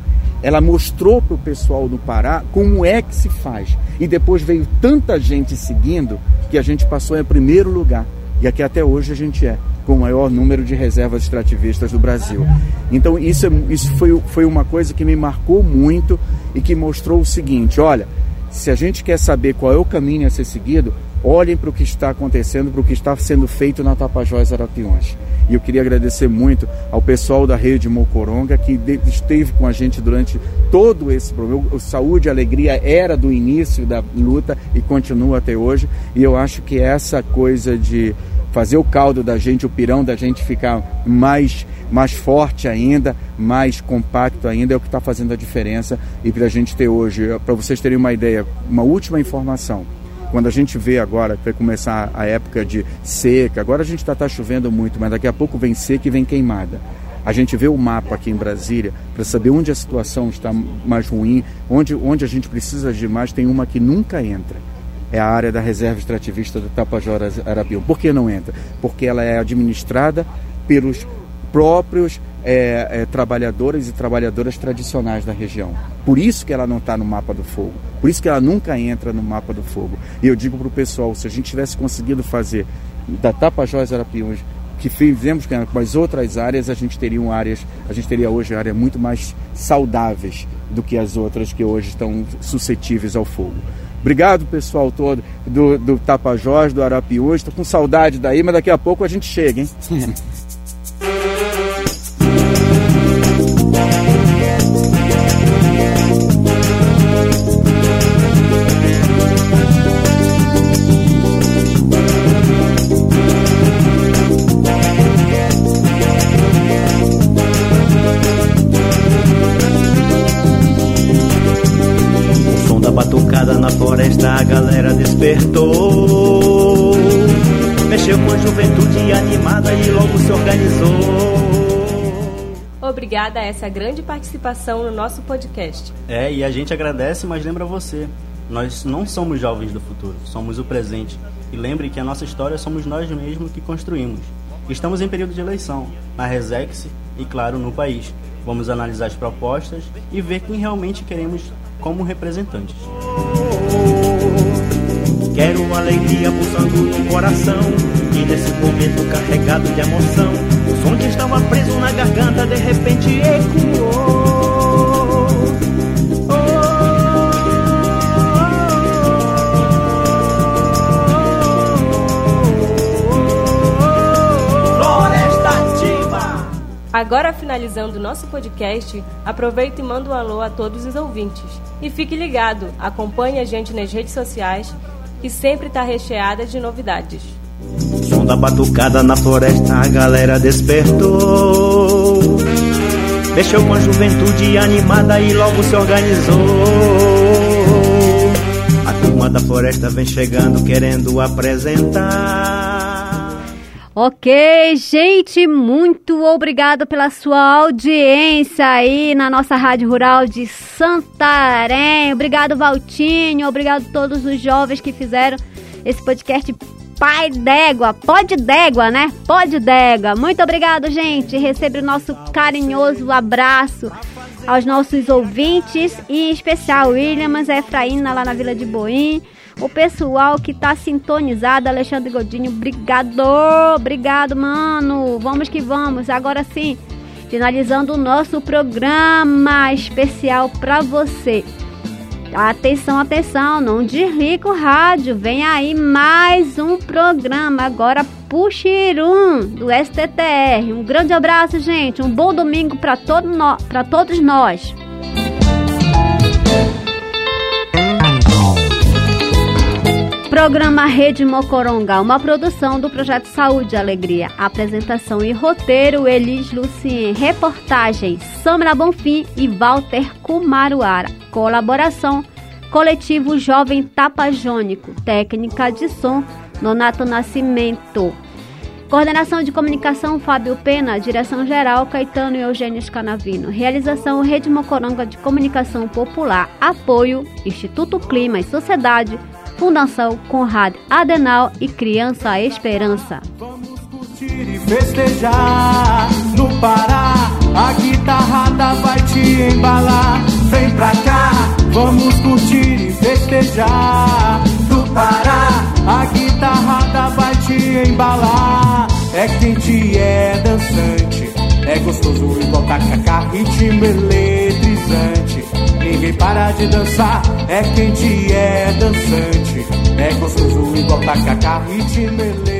Ela mostrou para o pessoal do Pará como é que se faz. E depois veio tanta gente seguindo que a gente passou em primeiro lugar. E aqui até hoje a gente é com o maior número de reservas extrativistas do Brasil. Então isso, é, isso foi, foi uma coisa que me marcou muito e que mostrou o seguinte, olha, se a gente quer saber qual é o caminho a ser seguido, olhem para o que está acontecendo, para o que está sendo feito na Tapajós Arapiões. E eu queria agradecer muito ao pessoal da Rede Mocoronga que esteve com a gente durante todo esse problema. O Saúde e Alegria era do início da luta e continua até hoje. E eu acho que essa coisa de fazer o caldo da gente, o pirão da gente ficar mais, mais forte ainda, mais compacto ainda, é o que está fazendo a diferença. E para a gente ter hoje, para vocês terem uma ideia, uma última informação. Quando a gente vê agora que vai começar a época de seca, agora a gente está tá chovendo muito, mas daqui a pouco vem seca e vem queimada. A gente vê o mapa aqui em Brasília para saber onde a situação está mais ruim, onde, onde a gente precisa de mais, tem uma que nunca entra é a área da reserva extrativista do Tapajós Arapião. Por que não entra? Porque ela é administrada pelos próprios é, é, trabalhadores e trabalhadoras tradicionais da região. Por isso que ela não está no mapa do fogo. Por isso que ela nunca entra no mapa do fogo. E eu digo para o pessoal, se a gente tivesse conseguido fazer da Tapajós Arapiões que fizemos com as outras áreas, a gente teria áreas, a gente teria hoje áreas muito mais saudáveis do que as outras que hoje estão suscetíveis ao fogo. Obrigado, pessoal todo do, do Tapajós, do Arapiús. Estou com saudade daí, mas daqui a pouco a gente chega, hein? [LAUGHS] floresta a galera despertou. Mexeu com a juventude animada e logo se organizou. Obrigada a essa grande participação no nosso podcast. É, e a gente agradece, mas lembra você. Nós não somos jovens do futuro, somos o presente. E lembre que a nossa história somos nós mesmos que construímos. Estamos em período de eleição, na Resex e, claro, no país. Vamos analisar as propostas e ver quem realmente queremos como representantes. Quero alegria pulsando no coração E nesse momento carregado de emoção O som que estava preso na garganta de repente ecoou Agora, finalizando nosso podcast, aproveita e manda um alô a todos os ouvintes. E fique ligado, acompanhe a gente nas redes sociais, que sempre está recheada de novidades. Som da batucada na floresta, a galera despertou. Mexeu com a juventude animada e logo se organizou. A turma da floresta vem chegando querendo apresentar. Ok, gente, muito obrigado pela sua audiência aí na nossa Rádio Rural de Santarém. Obrigado, Valtinho. Obrigado a todos os jovens que fizeram esse podcast Pai d'Égua. Pode d'Égua, né? Pode d'Égua. Muito obrigado, gente. Recebe o nosso carinhoso abraço aos nossos ouvintes e em especial Williams, Efraína lá na Vila de Boim o pessoal que tá sintonizado, Alexandre Godinho, obrigado, obrigado, mano. Vamos que vamos. Agora sim, finalizando o nosso programa especial para você. Atenção, atenção, não desliga o rádio. Vem aí mais um programa agora Puxirum do STTR. Um grande abraço, gente. Um bom domingo para todo no... todos nós. Programa Rede Mocoronga, uma produção do Projeto Saúde e Alegria. Apresentação e roteiro, Elis Lucien. Reportagens, Samara Bonfim e Walter Kumaruara. Colaboração, Coletivo Jovem Tapajônico, técnica de som Nonato Nascimento. Coordenação de Comunicação Fábio Pena, Direção Geral Caetano e Eugênio Scanavino. Realização Rede Mocoronga de Comunicação Popular. Apoio Instituto Clima e Sociedade, Fundação Conrad Adenal e Criança Esperança. curtir e festejar no Pará. A guitarrada vai te embalar. Vem pra cá, vamos curtir e festejar no Pará. A guitarrada vai te embalar. É quente, é dançante, é gostoso igual tacacá, ritmo Ninguém para de dançar, é quente, é dançante, é gostoso igual tacacá, ritmo eletrizante.